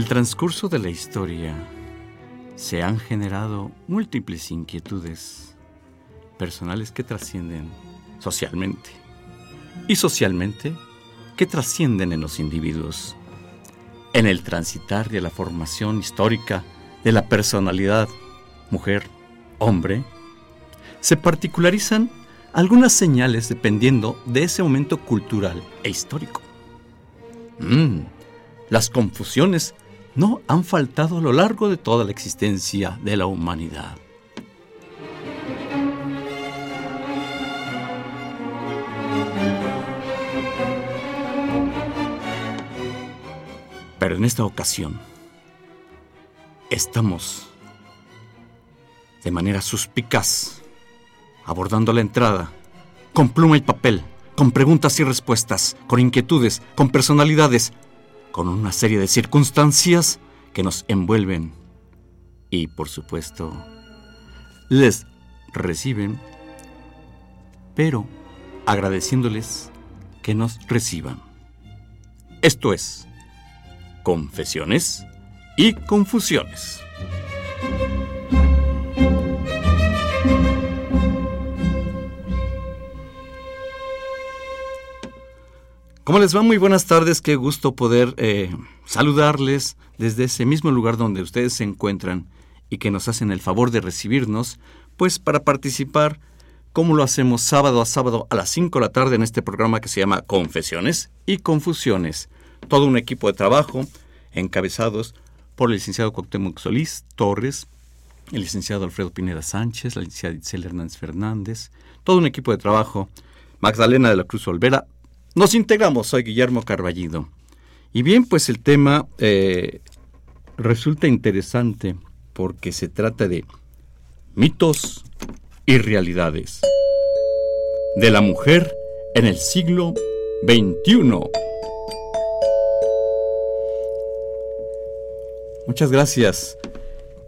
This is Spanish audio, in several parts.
El transcurso de la historia se han generado múltiples inquietudes personales que trascienden socialmente y socialmente que trascienden en los individuos. En el transitar de la formación histórica de la personalidad mujer, hombre, se particularizan algunas señales dependiendo de ese momento cultural e histórico. Mm, las confusiones no han faltado a lo largo de toda la existencia de la humanidad. Pero en esta ocasión estamos de manera suspicaz abordando la entrada con pluma y papel, con preguntas y respuestas, con inquietudes, con personalidades, con una serie de circunstancias que nos envuelven y, por supuesto, les reciben, pero agradeciéndoles que nos reciban. Esto es Confesiones y Confusiones. ¿Cómo les va? Muy buenas tardes, qué gusto poder eh, saludarles desde ese mismo lugar donde ustedes se encuentran y que nos hacen el favor de recibirnos, pues para participar, como lo hacemos sábado a sábado a las 5 de la tarde en este programa que se llama Confesiones y Confusiones. Todo un equipo de trabajo encabezados por el licenciado Cuauhtémoc Solís Torres, el licenciado Alfredo Pineda Sánchez, la licenciada Itzel Hernández Fernández, todo un equipo de trabajo, Magdalena de la Cruz Olvera, nos integramos, soy Guillermo Carballido. Y bien, pues el tema eh, resulta interesante porque se trata de mitos y realidades de la mujer en el siglo XXI. Muchas gracias.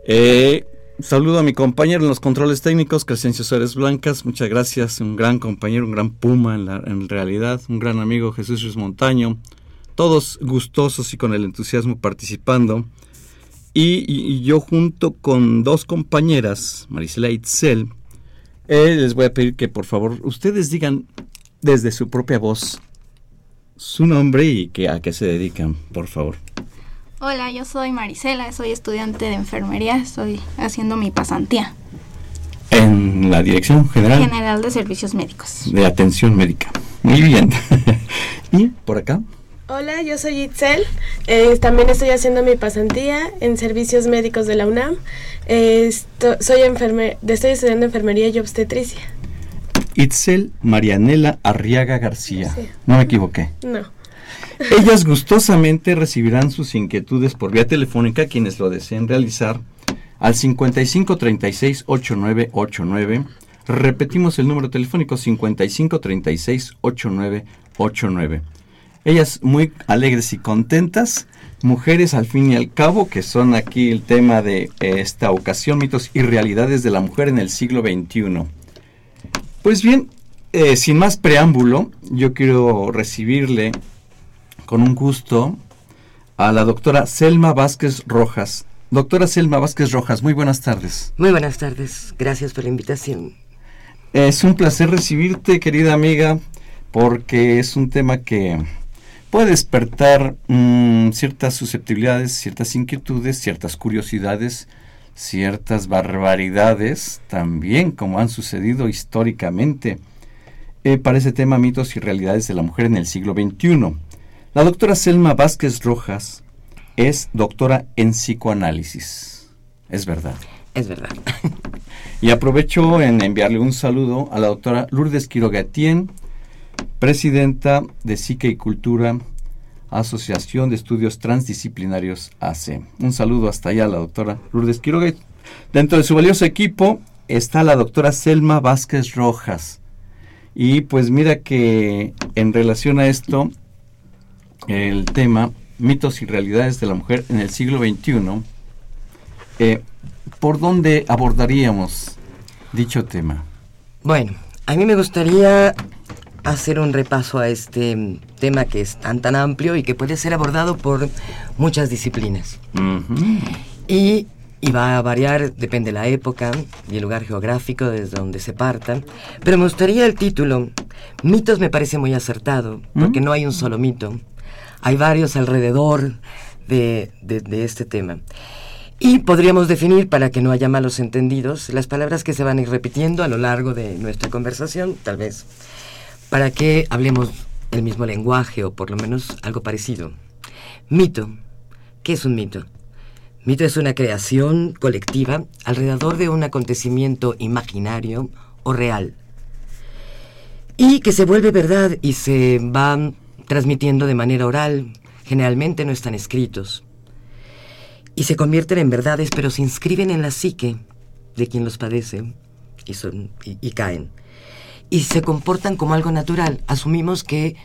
Eh, saludo a mi compañero en los controles técnicos, Crescencio Suárez Blancas. Muchas gracias. Un gran compañero, un gran puma en, la, realidad. Un gran amigo, Jesús Ruiz Montaño. Todos gustosos y con el entusiasmo participando. Y, yo junto con dos compañeras, Marisela Itzel, eh, les voy a pedir que por favor ustedes digan desde su propia voz su nombre y que, a qué se dedican, por favor. Hola, yo soy Marisela, soy estudiante de enfermería, estoy haciendo mi pasantía. En la Dirección General, General de Servicios Médicos. de Atención Médica. Muy bien. y por acá. Hola, yo soy Itzel. Eh, también estoy haciendo mi pasantía en servicios médicos de la UNAM. Eh, esto- soy enferme estoy estudiando enfermería y obstetricia. Itzel Marianela Arriaga García. Sí. No me equivoqué. No. Ellas gustosamente recibirán sus inquietudes por vía telefónica quienes lo deseen realizar al 55 36 8989. Repetimos el número telefónico 55 36 8989. Ellas muy alegres y contentas, mujeres al fin y al cabo, que son aquí el tema de eh, esta ocasión, mitos y realidades de la mujer en el siglo XXI. Pues bien, eh, sin más preámbulo, yo quiero recibirle con un gusto a la doctora Selma Vázquez Rojas. Doctora Selma Vázquez Rojas, muy buenas tardes. Muy buenas tardes, gracias por la invitación. Es un placer recibirte, querida amiga, porque es un tema que puede despertar mm, ciertas susceptibilidades, ciertas inquietudes, ciertas curiosidades, ciertas barbaridades, también como han sucedido históricamente. Eh, para ese tema mitos y realidades de la mujer en el siglo XXI. La doctora Selma Vázquez Rojas es doctora en psicoanálisis. Es verdad. Es verdad. Y aprovecho en enviarle un saludo a la doctora Lourdes Quirogatien, presidenta de Psique y Cultura, Asociación de Estudios Transdisciplinarios AC. Un saludo hasta allá a la doctora Lourdes Quiroga. Dentro de su valioso equipo está la doctora Selma Vázquez Rojas. Y pues mira que en relación a esto, el tema mitos y realidades de la mujer en el siglo XXI, eh, ¿por dónde abordaríamos dicho tema? Bueno, a mí me gustaría hacer un repaso a este mm, tema que es tan tan amplio y que puede ser abordado por muchas disciplinas. Y, y va a variar, depende de la época y el lugar geográfico desde donde se partan. Pero me gustaría el título. Mitos me parece muy acertado, porque no hay un solo mito. Hay varios alrededor de, este tema. Y podríamos definir, para que no haya malos entendidos, las palabras que se van a ir repitiendo a lo largo de nuestra conversación, tal vez, para que hablemos el mismo lenguaje o por lo menos algo parecido. Mito. ¿Qué es un mito? Mito es una creación colectiva alrededor de un acontecimiento imaginario o real. Y que se vuelve verdad y se va transmitiendo de manera oral. Generalmente no están escritos. Y se convierten en verdades, pero se inscriben en la psique de quien los padece y, son, y, caen. Y se comportan como algo natural. Asumimos que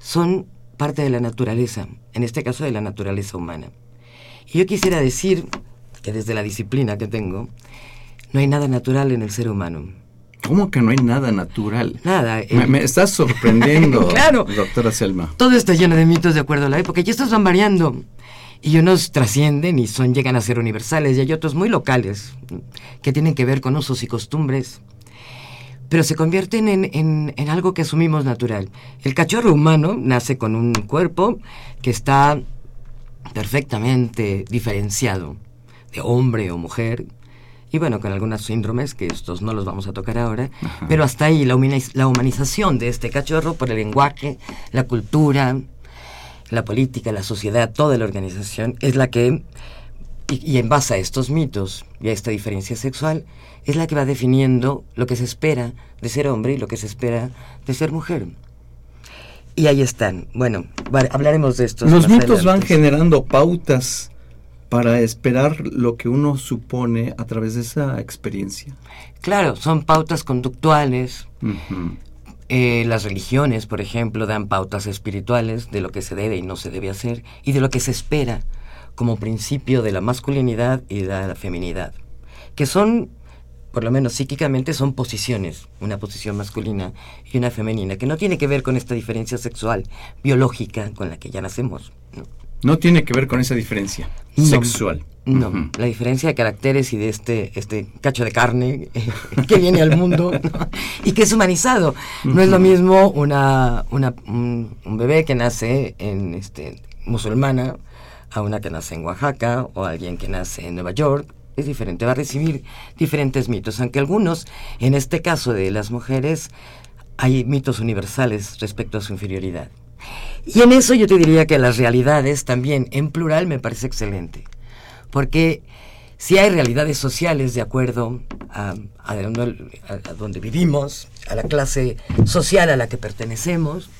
son parte de la naturaleza, en este caso de la naturaleza humana. Y yo quisiera decir que desde la disciplina que tengo, no hay nada natural en el ser humano. ¿Cómo que no hay nada natural? Nada. Me, eh, me estás sorprendiendo, Claro. doctora Selma. Todo está lleno de mitos de acuerdo a la época y estos van variando. Y unos trascienden y son, llegan a ser universales y hay otros muy locales que tienen que ver con usos y costumbres. Pero se convierten en, en- en algo que asumimos natural. El cachorro humano nace con un cuerpo que está perfectamente diferenciado de hombre o mujer. Y bueno, con algunos síndromes que estos no los vamos a tocar ahora. Pero hasta ahí la, humaniz- la humanización de este cachorro por el lenguaje, la cultura, la política, la sociedad, toda la organización, es la que, y, y en base a estos mitos y a esta diferencia sexual, es la que va definiendo lo que se espera de ser hombre y lo que se espera de ser mujer. Y ahí están. Bueno, hablaremos de estos. Los mitos van generando pautas para esperar lo que uno supone a través de esa experiencia. Claro, son pautas conductuales. Eh, las religiones, por ejemplo, dan pautas espirituales de lo que se debe y no se debe hacer y de lo que se espera como principio de la masculinidad y de la feminidad, que son, por lo menos psíquicamente, son posiciones, una posición masculina y una femenina, que no tiene que ver con esta diferencia sexual, biológica, con la que ya nacemos. ¿no? No tiene que ver con esa diferencia No. sexual. No, la diferencia de caracteres y de este, este cacho de carne que viene al mundo ¿no? y que es humanizado. No es lo mismo una, una- un, un bebé que nace en este, musulmana a una que nace en Oaxaca o alguien que nace en Nueva York. Es diferente, va a recibir diferentes mitos, aunque algunos, en este caso de las mujeres, hay mitos universales respecto a su inferioridad. Y en eso yo te diría que las realidades también, en plural, me parece excelente. Porque si hay realidades sociales de acuerdo a, a donde, vivimos, a la clase social a la que pertenecemos,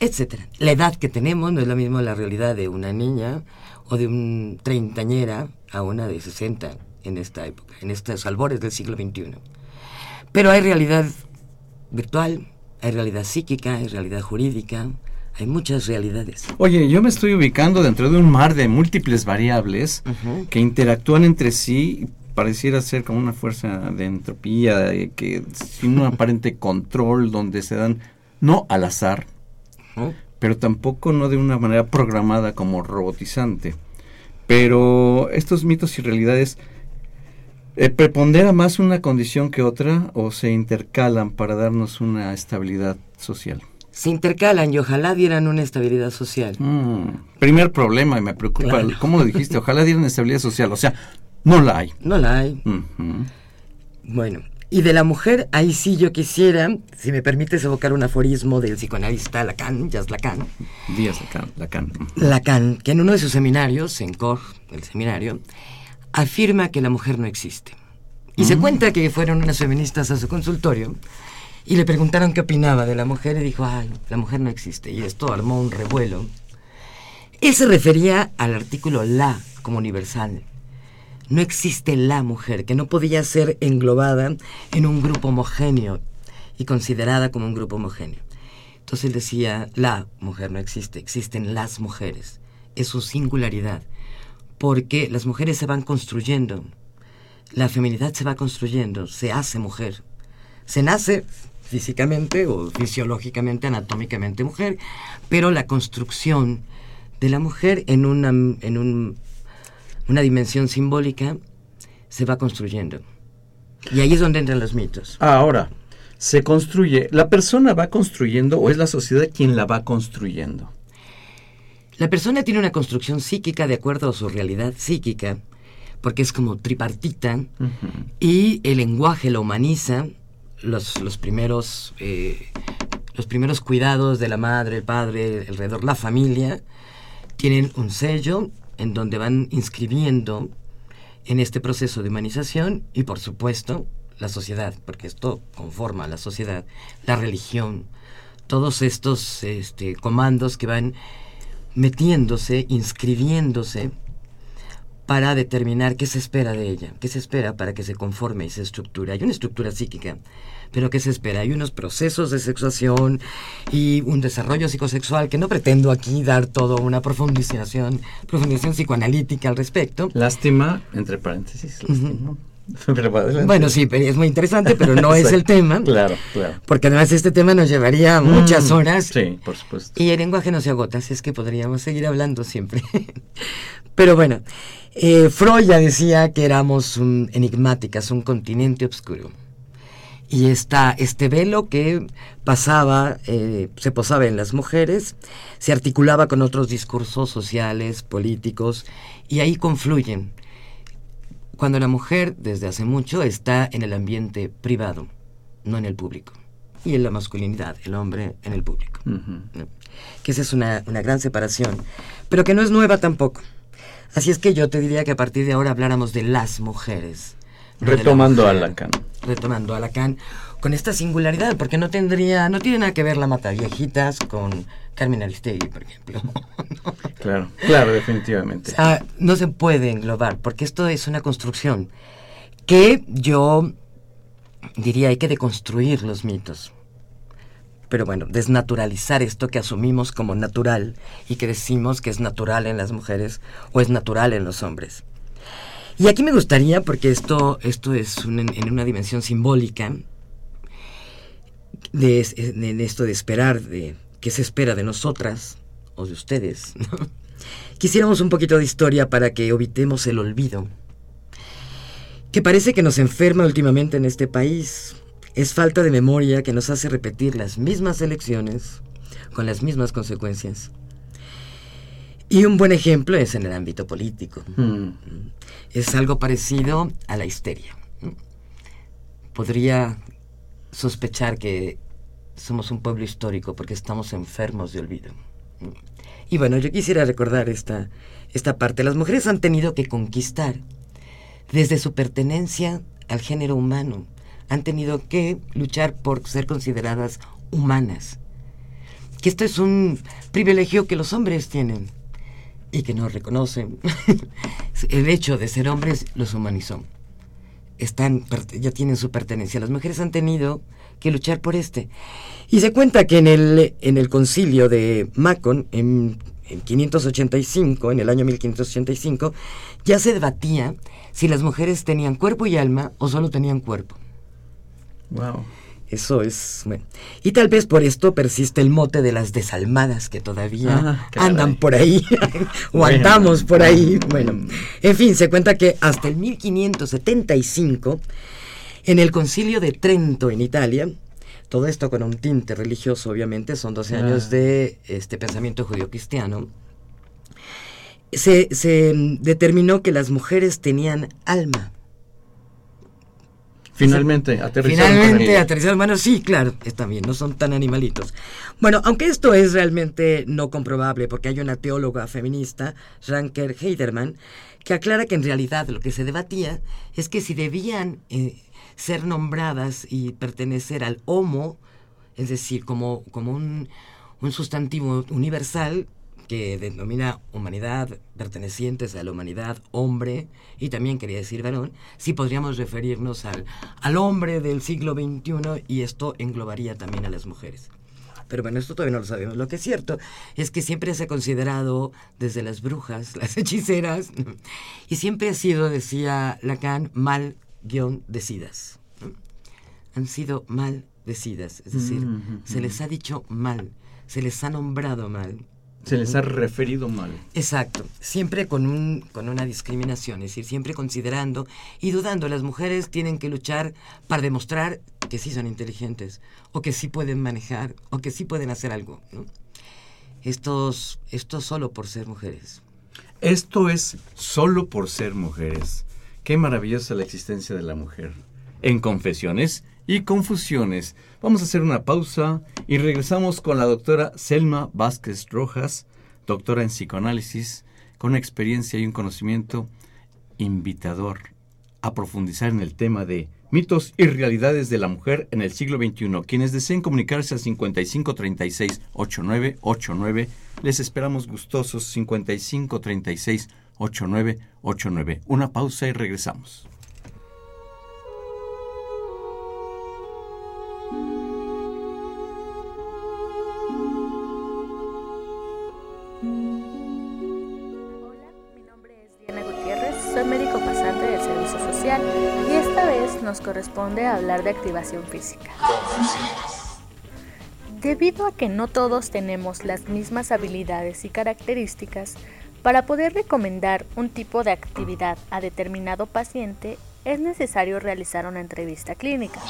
etcétera. La edad que tenemos no es la misma la realidad de una niña o de un treintañera a una de 60 en esta época, en estos albores del siglo XXI. Pero hay realidad virtual, hay realidad psíquica, hay realidad jurídica, hay muchas realidades. Oye, yo me estoy ubicando dentro de un mar de múltiples variables que interactúan entre sí. Pareciera ser como una fuerza de entropía, eh, que sin un aparente control, donde se dan, no al azar, pero tampoco no de una manera programada como robotizante. Pero estos mitos y realidades Eh, ¿Prepondera más una condición que otra o se intercalan para darnos una estabilidad social? Se intercalan y ojalá dieran una estabilidad social. Mm, primer problema y me preocupa, Claro. ¿cómo lo dijiste? Ojalá dieran estabilidad social, o sea, no la hay. No la hay. Bueno, y de la mujer, ahí sí yo quisiera, si me permites evocar un aforismo del psicoanalista Lacan, Jacques Lacan, Díaz Lacan. Lacan. Lacan, que en uno de sus seminarios, en COR, el seminario, afirma que la mujer no existe. Y se cuenta que fueron unas feministas a su consultorio y le preguntaron qué opinaba de la mujer y dijo, ay, la mujer no existe. Y esto armó un revuelo. Él se refería al artículo la como universal. No existe la mujer, que no podía ser englobada en un grupo homogéneo y considerada como un grupo homogéneo. Entonces él decía, la mujer no existe, existen las mujeres. Es su singularidad, porque las mujeres se van construyendo, la feminidad se va construyendo, se hace mujer. Se nace físicamente o fisiológicamente, anatómicamente mujer, pero la construcción de la mujer en una, en un- una dimensión simbólica se va construyendo. Y ahí es donde entran los mitos. Ahora, se construye, ¿la persona va construyendo o es la sociedad quien la va construyendo? La persona tiene una construcción psíquica de acuerdo a su realidad psíquica, porque es como tripartita, y el lenguaje lo humaniza, los, los primeros, eh, los primeros cuidados de la madre, el padre, alrededor, la familia, tienen un sello en donde van inscribiendo en este proceso de humanización y por supuesto la sociedad, porque esto conforma a la sociedad, la religión, todos estos este, comandos que van metiéndose, inscribiéndose para determinar qué se espera de ella, qué se espera para que se conforme y se estructure. Hay una estructura psíquica, pero ¿qué se espera? Hay unos procesos de sexuación y un desarrollo psicosexual que no pretendo aquí dar toda una profundización, profundización psicoanalítica al respecto. Lástima, entre paréntesis, lástima. Va adelante. Bueno, sí, pero es muy interesante, pero no es el tema. Claro, claro. Porque además este tema nos llevaría muchas Mm, horas. Sí, por supuesto. Y el lenguaje no se agota, así es que podríamos seguir hablando siempre. Pero bueno, eh, Freud ya decía que éramos un- enigmáticas, un continente oscuro. Y esta, este velo que pasaba, eh, se posaba en las mujeres, se articulaba con otros discursos sociales, políticos, y ahí confluyen. Cuando la mujer, desde hace mucho, está en el ambiente privado, no en el público. Y en la masculinidad, el hombre en el público. Que esa es una, una gran separación, pero que no es nueva tampoco. Así es que yo te diría que a partir de ahora habláramos de las mujeres. no de la Retomando a. Lacan. Retomando a Lacan, con esta singularidad, porque no tendría, no tiene nada que ver la Mataviejitas con Carmen Aristegui, por ejemplo. Claro, claro, definitivamente. O sea, no se puede englobar, porque esto es una construcción que yo diría hay que deconstruir los mitos. Pero bueno, desnaturalizar esto que asumimos como natural y que decimos que es natural en las mujeres o es natural en los hombres. Y aquí me gustaría, porque esto, esto es en una dimensión simbólica, de, es- de- de esto de esperar, de qué se espera de nosotras o de ustedes. Quisiéramos un poquito de historia para que evitemos el olvido, que parece que nos enferma últimamente en este país. Es falta de memoria que nos hace repetir las mismas elecciones con las mismas consecuencias. Y un buen ejemplo es en el ámbito político. Mm. Es algo parecido a la histeria. Podría sospechar que somos un pueblo histórico porque estamos enfermos de olvido. Y bueno, yo quisiera recordar esta, esta parte. Las mujeres han tenido que conquistar desde su pertenencia al género humano. Han tenido que luchar por ser consideradas humanas. Que esto es un privilegio que los hombres tienen y que no reconocen. El hecho de ser hombres los humanizó. Están, ya tienen su pertenencia. Las mujeres han tenido que luchar por este. Y se cuenta que en el, en el concilio de Macon, en, en 585, en el año 1585, ya se debatía si las mujeres tenían cuerpo y alma o solo tenían cuerpo. Wow. Eso es. Bueno. Y tal vez por esto persiste el mote de las desalmadas que todavía Ah, andan por ahí, o Bueno. andamos por ahí. Bueno, en fin, se cuenta que hasta el 1575, en el concilio de Trento, en Italia, todo esto con un tinte religioso, obviamente, son 12 Ah. años de este pensamiento judío-cristiano, se, se determinó que las mujeres tenían alma. Finalmente, aterrizaron con Finalmente el- aterrizaron. Bueno, sí, claro, está bien, no son tan animalitos. Bueno, aunque esto es realmente no comprobable, porque hay una teóloga feminista, Ranker Heiderman, que aclara que en realidad lo que se debatía es que si debían eh, ser nombradas y pertenecer al homo, es decir, como, como un, un sustantivo universal que denomina humanidad, pertenecientes a la humanidad, hombre, y también quería decir varón, sí podríamos referirnos al, al hombre del siglo XXI y esto englobaría también a las mujeres. Pero bueno, esto todavía no lo sabemos. Lo que es cierto es que siempre se ha considerado desde las brujas, las hechiceras, y siempre ha sido, decía Lacan, mal guion decidas. ¿no? Han sido mal decidas, es decir, Mm, mm, se les ha dicho mal, se les ha nombrado mal. Se les ha referido mal. Exacto, siempre con, un, con una discriminación, es decir, siempre considerando y dudando. Las mujeres tienen que luchar para demostrar que sí son inteligentes, o que sí pueden manejar, o que sí pueden hacer algo. ¿no? Estos, esto solo por ser mujeres. Esto es solo por ser mujeres. Qué maravillosa la existencia de la mujer. En confesiones y confusiones. Vamos a hacer una pausa y regresamos con la doctora Selma Vázquez Rojas, doctora en psicoanálisis, con experiencia y un conocimiento invitador a profundizar en el tema de mitos y realidades de la mujer en el siglo XXI. Quienes deseen comunicarse al 5536-8989, les esperamos gustosos 5536-8989. Una pausa y regresamos. Nos corresponde hablar de activación física. Debido a que no todos tenemos las mismas habilidades y características, para poder recomendar un tipo de actividad a determinado paciente es necesario realizar una entrevista clínica.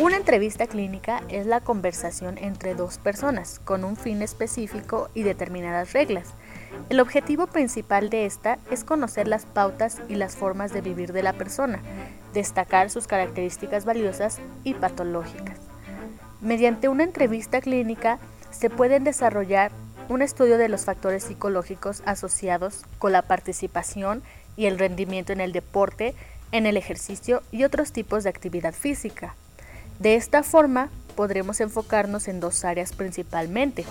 Una entrevista clínica es la conversación entre dos personas con un fin específico y determinadas reglas. El objetivo principal de esta es conocer las pautas y las formas de vivir de la persona, destacar sus características valiosas y patológicas. Mediante una entrevista clínica se pueden desarrollar un estudio de los factores psicológicos asociados con la participación y el rendimiento en el deporte, en el ejercicio y otros tipos de actividad física. De esta forma, podremos enfocarnos en dos áreas principalmente.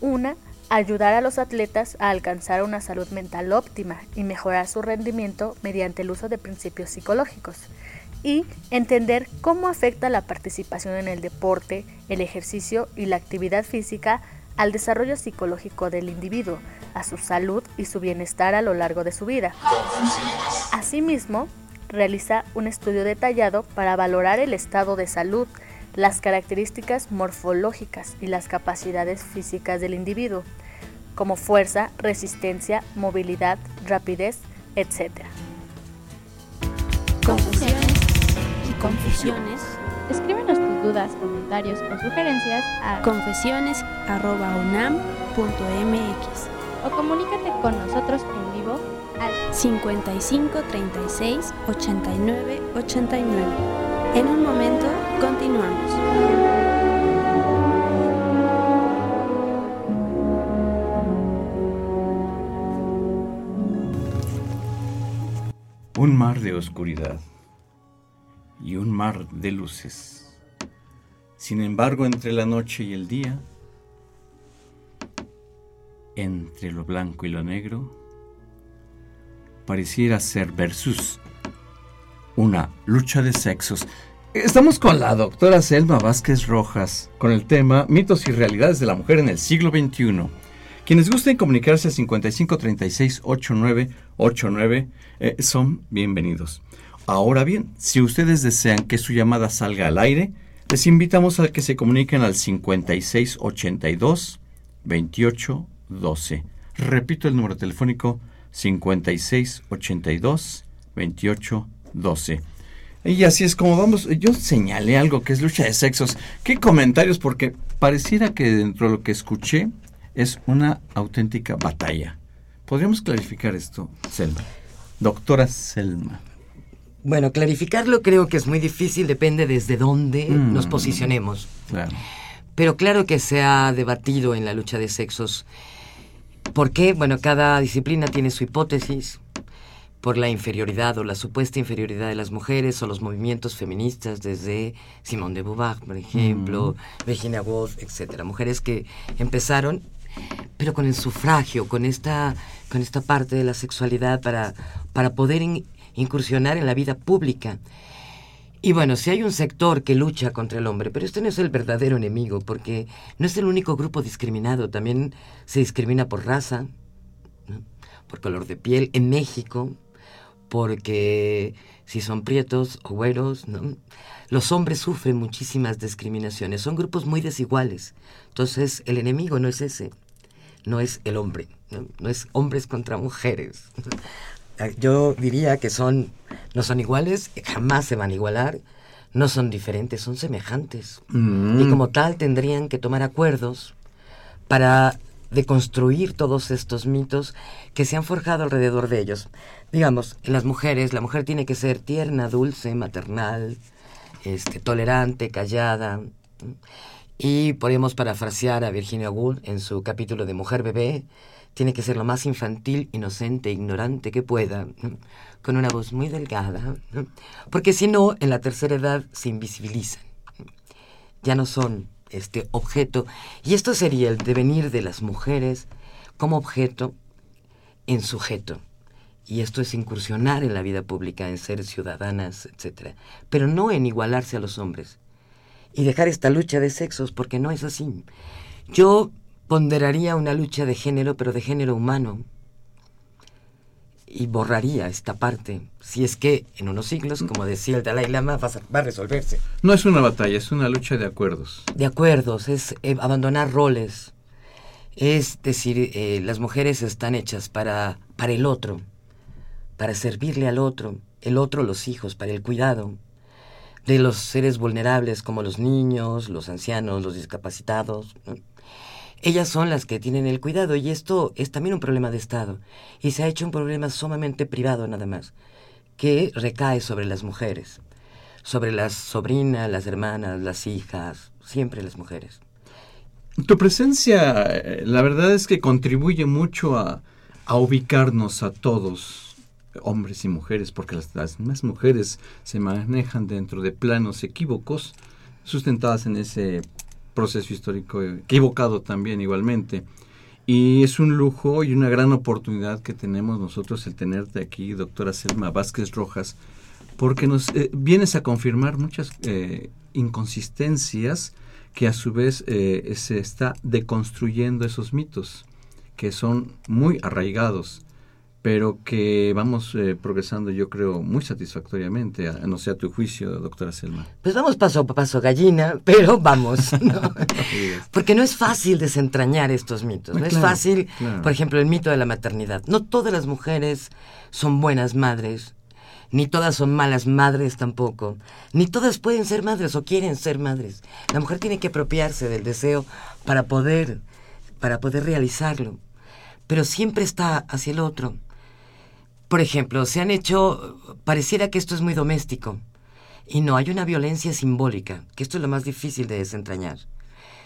Una, ayudar a los atletas a alcanzar una salud mental óptima y mejorar su rendimiento mediante el uso de principios psicológicos. Y entender cómo afecta la participación en el deporte, el ejercicio y la actividad física al desarrollo psicológico del individuo, a su salud y su bienestar a lo largo de su vida. Asimismo, realiza un estudio detallado para valorar el estado de salud, las características morfológicas y las capacidades físicas del individuo, como fuerza, resistencia, movilidad, rapidez, etc. Confusiones y confusiones. Escríbenos tus dudas, comentarios o sugerencias a Confesiones.unam.mx o comunícate con nosotros en vivo al 55 36 89 89. En un momento continuamos. Un mar de oscuridad y un mar de luces. Sin embargo, entre la noche y el día, entre lo blanco y lo negro, pareciera ser versus una lucha de sexos. Estamos con la doctora Selma Vázquez Rojas con el tema Mitos y realidades de la mujer en el siglo XXI. Quienes gusten comunicarse al 5536-8989 eh, son bienvenidos. Ahora bien, si ustedes desean que su llamada salga al aire, les invitamos a que se comuniquen al 5682 2812. Repito el número telefónico 5682 2812. Y así es como vamos. Yo señalé algo que es lucha de sexos. ¿Qué comentarios? Porque pareciera que dentro de lo que escuché es una auténtica batalla. ¿Podríamos clarificar esto, Selma? Doctora Selma. Bueno, clarificarlo creo que es muy difícil, depende desde dónde Mm. nos posicionemos. Claro. Pero claro que se ha debatido en la lucha de sexos. ¿Por qué? Bueno, cada disciplina tiene su hipótesis por la inferioridad o la supuesta inferioridad de las mujeres o los movimientos feministas desde Simone de Beauvoir, por ejemplo, Virginia Woolf, etcétera, mujeres que empezaron pero con el sufragio, con esta con esta parte de la sexualidad para para poder in- incursionar en la vida pública. Y bueno, si hay un sector que lucha contra el hombre, pero este no es el verdadero enemigo, porque no es el único grupo discriminado, también se discrimina por raza, por color de piel, en México, porque si son prietos o güeros, los hombres sufren muchísimas discriminaciones, son grupos muy desiguales. Entonces, el enemigo no es ese, no es el hombre, no, no es hombres contra mujeres. Yo diría que son, no son iguales, jamás se van a igualar, no son diferentes, son semejantes. Mm. Y como tal tendrían que tomar acuerdos para deconstruir todos estos mitos que se han forjado alrededor de ellos. Digamos, en las mujeres, la mujer tiene que ser tierna, dulce, maternal, este, tolerante, callada. Y podemos parafrasear a Virginia Woolf en su capítulo de Mujer Bebé, tiene que ser lo más infantil, inocente, ignorante que pueda, con una voz muy delgada, porque si no, en la tercera edad se invisibilizan, ya no son este objeto, y esto sería el devenir de las mujeres como objeto en sujeto. Y esto es incursionar en la vida pública, en ser ciudadanas, etc. Pero no en igualarse a los hombres. Y dejar esta lucha de sexos, porque no es así. Yo ponderaría una lucha de género, pero de género humano. Y borraría esta parte. Si es que en unos siglos, como decía el Dalai Lama, va a, va a resolverse. No es una batalla, es una lucha de acuerdos. De acuerdos, es eh, abandonar roles. Es decir, eh, las mujeres están hechas para, para el otro, para servirle al otro, el otro los hijos, para el cuidado de los seres vulnerables como los niños, los ancianos, los discapacitados. Ellas son las que tienen el cuidado y esto es también un problema de Estado y se ha hecho un problema sumamente privado nada más, que recae sobre las mujeres, sobre las sobrinas, las hermanas, las hijas, siempre las mujeres. Tu presencia, eh, la verdad es que contribuye mucho a, a ubicarnos a todos, hombres y mujeres, porque las, las más mujeres se manejan dentro de planos equívocos, sustentadas en ese proceso histórico equivocado también igualmente. Y es un lujo y una gran oportunidad que tenemos nosotros el tenerte aquí, doctora Selma Vázquez Rojas, porque nos eh, vienes a confirmar muchas eh, inconsistencias que a su vez eh, se está deconstruyendo esos mitos, que son muy arraigados, pero que vamos eh, progresando yo creo muy satisfactoriamente, a, no sé a tu juicio, doctora Selma. Pues vamos paso a paso gallina, pero vamos, ¿no? Porque no es fácil desentrañar estos mitos, no es fácil, claro. por ejemplo, el mito de la maternidad. No todas las mujeres son buenas madres, ni todas son malas madres tampoco, ni todas pueden ser madres o quieren ser madres. La mujer tiene que apropiarse del deseo para poder, para poder realizarlo, pero siempre está hacia el otro. Por ejemplo, se han hecho, pareciera que esto es muy doméstico, y no, hay una violencia simbólica, que esto es lo más difícil de desentrañar.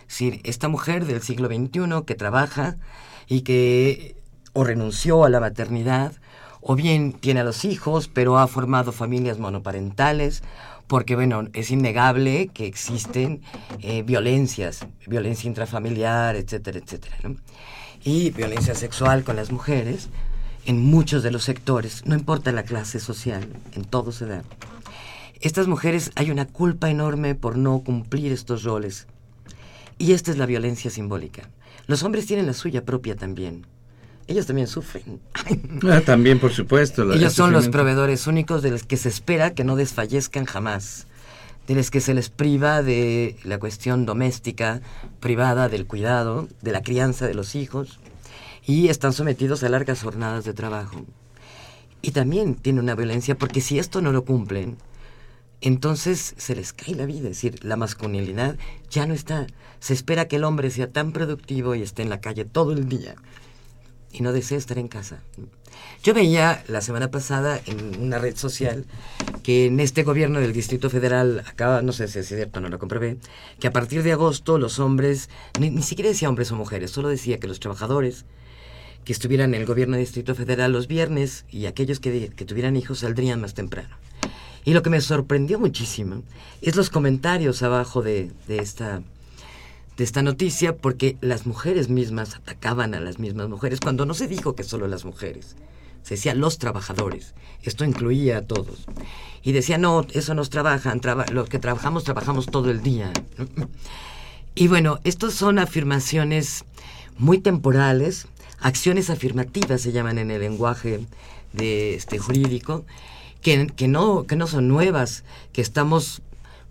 Es decir, esta mujer del siglo XXI que trabaja y que o renunció a la maternidad, o bien tiene a los hijos, pero ha formado familias monoparentales, porque bueno, es innegable que existen eh, violencias, violencia intrafamiliar, etcétera, etcétera. Y violencia sexual con las mujeres en muchos de los sectores, no importa la clase social, en todo se da. Estas mujeres hay una culpa enorme por no cumplir estos roles. Y esta es la violencia simbólica. Los hombres tienen la suya propia también. ellos también sufren. Ah, también, por supuesto. la- ellos el son los proveedores únicos de los que se espera que no desfallezcan jamás, de los que se les priva de la cuestión doméstica, privada del cuidado, de la crianza de los hijos, y están sometidos a largas jornadas de trabajo. Y también tiene una violencia porque si esto no lo cumplen, entonces se les cae la vida, es decir, la masculinidad ya no está. Se espera que el hombre sea tan productivo y esté en la calle todo el día y no desea estar en casa. Yo veía la semana pasada en una red social que en este gobierno del Distrito Federal acaba, no sé si es cierto, no lo comprobé, que a partir de agosto los hombres, ni, ni siquiera decía hombres o mujeres, solo decía que los trabajadores que estuvieran en el gobierno del Distrito Federal los viernes y aquellos que, que tuvieran hijos saldrían más temprano. Y lo que me sorprendió muchísimo es los comentarios abajo de, de esta de esta noticia porque las mujeres mismas atacaban a las mismas mujeres cuando no se dijo que solo las mujeres. Se decía los trabajadores. Esto incluía a todos. Y decía, no, eso nos trabajan, traba- los que trabajamos trabajamos todo el día. Y bueno, estos son afirmaciones muy temporales, acciones afirmativas se llaman en el lenguaje de este jurídico, que, que no, que no son nuevas, que estamos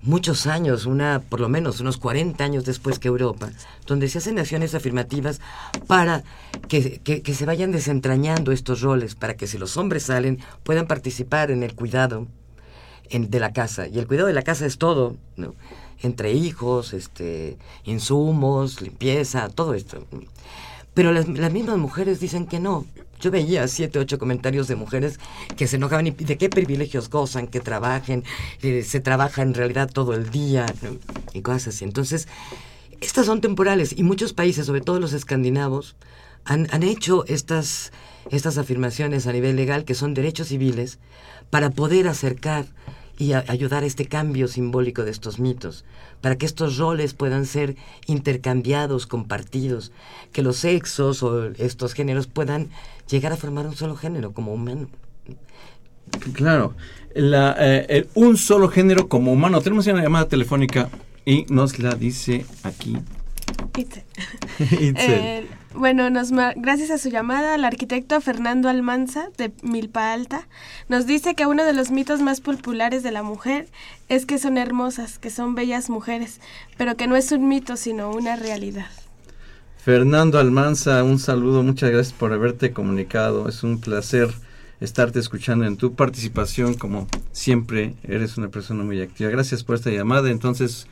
muchos años, una, por lo menos unos 40 años después que Europa, donde se hacen acciones afirmativas para que, que- que se vayan desentrañando estos roles, para que si los hombres salen puedan participar en el cuidado de la casa. Y el cuidado de la casa es todo, entre hijos, este, insumos, limpieza, todo esto. Pero las, las mismas mujeres dicen que no. Yo veía siete, ocho comentarios de mujeres que se enojaban y de qué privilegios gozan, que trabajen, se trabaja en realidad todo el día y cosas así. Entonces, estas son temporales y muchos países, sobre todo los escandinavos, han, han hecho estas, estas afirmaciones a nivel legal que son derechos civiles para poder acercar y a- ayudar a este cambio simbólico de estos mitos, para que estos roles puedan ser intercambiados, compartidos, que los sexos o estos géneros puedan llegar a formar un solo género como humano. Claro, la, eh, el- un solo género como humano. Tenemos una llamada telefónica y nos la dice aquí. Itzel. Itzel. Eh, bueno, nos gracias a su llamada, el arquitecto Fernando Almanza, de Milpa Alta, nos dice que uno de los mitos más populares de la mujer es que son hermosas, que son bellas mujeres, pero que no es un mito, sino una realidad. Fernando Almanza, un saludo, muchas gracias por haberte comunicado. Es un placer estarte escuchando en tu participación, como siempre eres una persona muy activa. Gracias por esta llamada. Entonces,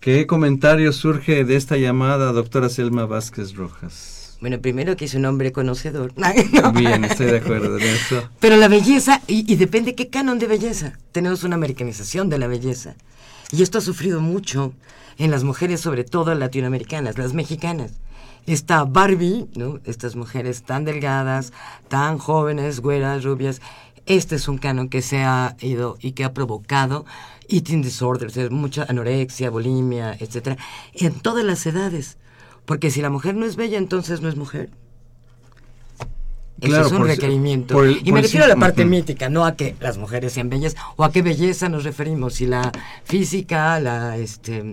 ¿qué comentario surge de esta llamada, doctora Selma Vázquez Rojas? Bueno, primero que es un hombre conocedor. Bien, estoy de acuerdo en eso. Pero la belleza, y, y depende qué canon de belleza. Tenemos una americanización de la belleza. Y esto ha sufrido mucho en las mujeres, sobre todo latinoamericanas, las mexicanas. Esta Barbie, ¿no? Estas mujeres tan delgadas, tan jóvenes, güeras, rubias. Este es un canon que se ha ido y que ha provocado eating disorders, mucha anorexia, bulimia, etcétera, en todas las edades. Porque si la mujer no es bella, entonces no es mujer. Eso Claro, es un requerimiento. por el- y me refiero a la parte mítica, no a que las mujeres sean bellas o a qué belleza nos referimos, si la física, la este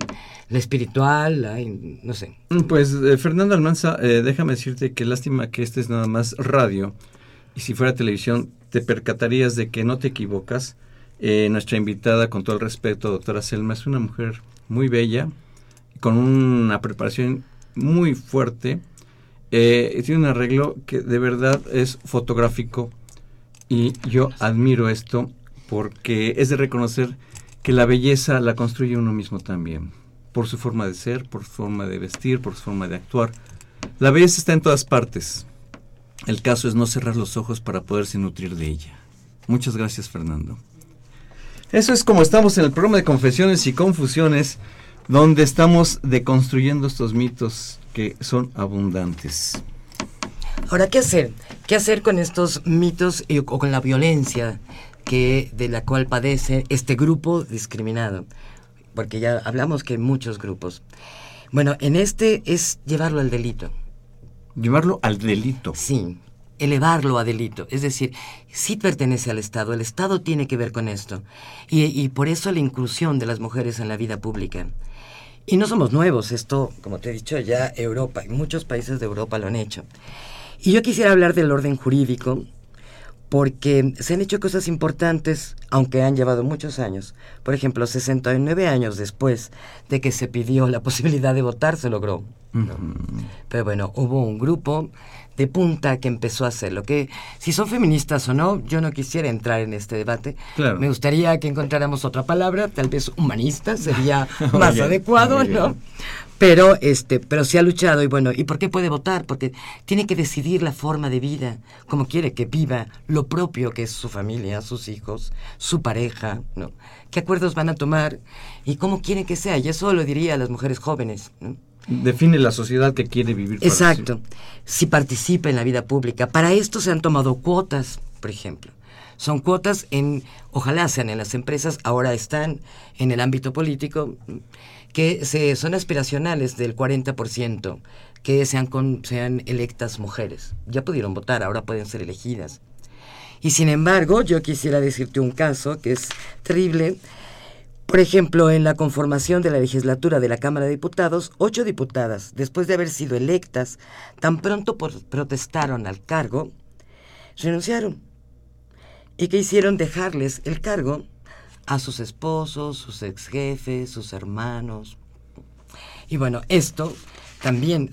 la espiritual, la no sé. Pues eh, Fernando Almanza, eh, déjame decirte que lástima que este es nada más radio y si fuera televisión te percatarías de que no te equivocas. Eh, nuestra invitada, con todo el respeto, doctora Selma, es una mujer muy bella, con una preparación muy fuerte. Eh, tiene un arreglo que de verdad es fotográfico y yo admiro esto porque es de reconocer que la belleza la construye uno mismo también, por su forma de ser, por su forma de vestir, por su forma de actuar. La belleza está en todas partes. El caso es no cerrar los ojos para poderse nutrir de ella. Muchas gracias, Fernando. Eso es como estamos en el programa de confesiones y confusiones, donde estamos deconstruyendo estos mitos que son abundantes. Ahora, ¿qué hacer? ¿Qué hacer con estos mitos y, o con la violencia que de la cual padece este grupo discriminado? Porque ya hablamos que hay muchos grupos. Bueno, en este es llevarlo al delito. Llevarlo al delito. Sí, elevarlo a delito. Es decir, sí pertenece al Estado, el Estado tiene que ver con esto. Y, y por eso la inclusión de las mujeres en la vida pública. Y no somos nuevos, esto, como te he dicho, ya Europa, y muchos países de Europa lo han hecho. Y yo quisiera hablar del orden jurídico, porque se han hecho cosas importantes, aunque han llevado muchos años. Por ejemplo, 69 años después de que se pidió la posibilidad de votar, se logró. Pero bueno, hubo un grupo de punta que empezó a hacerlo. Que si son feministas o no, yo no quisiera entrar en este debate. Me gustaría que encontráramos otra palabra, tal vez humanista sería más adecuado, ¿no? Pero este, pero sí ha luchado y bueno, ¿y por qué puede votar? Porque tiene que decidir la forma de vida, como quiere que viva, lo propio que es su familia, sus hijos, su pareja, ¿no? ¿Qué acuerdos van a tomar y cómo quieren que sea? Y eso lo diría a las mujeres jóvenes, ¿no? Define la sociedad que quiere vivir. Exacto. Si participa en la vida pública. Para esto se han tomado cuotas, por ejemplo. Son cuotas en, ojalá sean en las empresas, ahora están en el ámbito político, que se, son aspiracionales del 40%, que sean, con, sean electas mujeres. Ya pudieron votar, ahora pueden ser elegidas. Y sin embargo, yo quisiera decirte un caso que es terrible por ejemplo, en la conformación de la legislatura de la Cámara de Diputados, ocho diputadas, después de haber sido electas, tan pronto protestaron al cargo, renunciaron. ¿Y qué hicieron? Dejarles el cargo a sus esposos, sus ex jefes, sus hermanos. Y bueno, esto también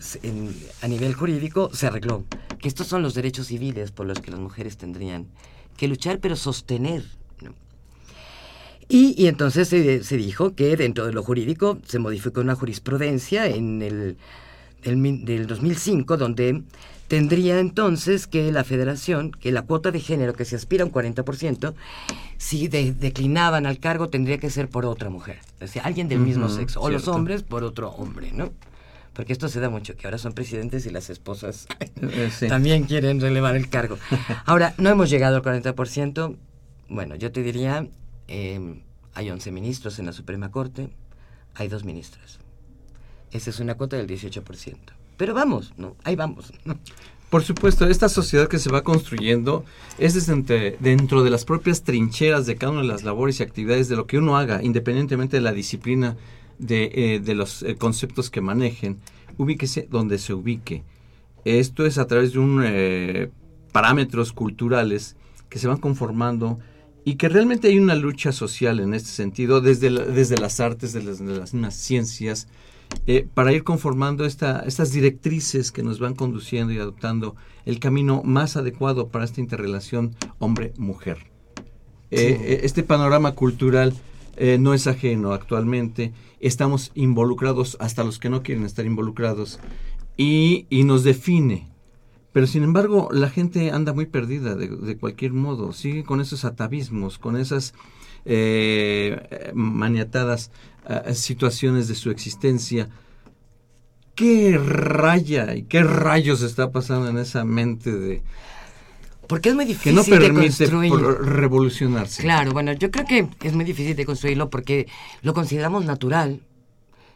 a nivel jurídico se arregló, que estos son los derechos civiles por los que las mujeres tendrían que luchar, pero sostener y, entonces se, dijo que dentro de lo jurídico se modificó una jurisprudencia en el, del 2005 donde tendría entonces que la federación, que la cuota de género que se aspira a un 40%, si declinaban al cargo tendría que ser por otra mujer, o sea, alguien del mismo sexo, o los hombres por otro hombre, ¿no? Porque esto se da mucho, que ahora son presidentes y las esposas eh, también quieren relevar el cargo. Ahora, no hemos llegado al 40%, bueno, yo te diría, Em, hay 11 ministros en la Suprema Corte, hay dos ministras. Esa es una cuota del 18%. Pero vamos, ¿no? Ahí vamos. Por supuesto, esta sociedad que se va construyendo es desde dentro de las propias trincheras de cada una de las labores y actividades de lo que uno haga, independientemente de la disciplina de, eh, los eh, conceptos que manejen, ubíquese donde se ubique. Esto es a través de un eh, parámetros culturales que se van conformando y que realmente hay una lucha social en este sentido, desde, desde las artes, desde las, mismas ciencias, eh, para ir conformando esta, estas directrices que nos van conduciendo y adoptando el camino más adecuado para esta interrelación hombre-mujer. Eh, eh, este panorama cultural no es ajeno actualmente, estamos involucrados hasta los que no quieren estar involucrados y, y nos define pero sin embargo, la gente anda muy perdida de, cualquier modo, sigue con esos atavismos, con esas eh, maniatadas eh, situaciones de su existencia. ¿Qué raya y qué rayos está pasando en esa mente de... Porque es muy difícil que no permite revolucionarse. Claro, bueno, yo creo que es muy difícil de construirlo porque lo consideramos natural.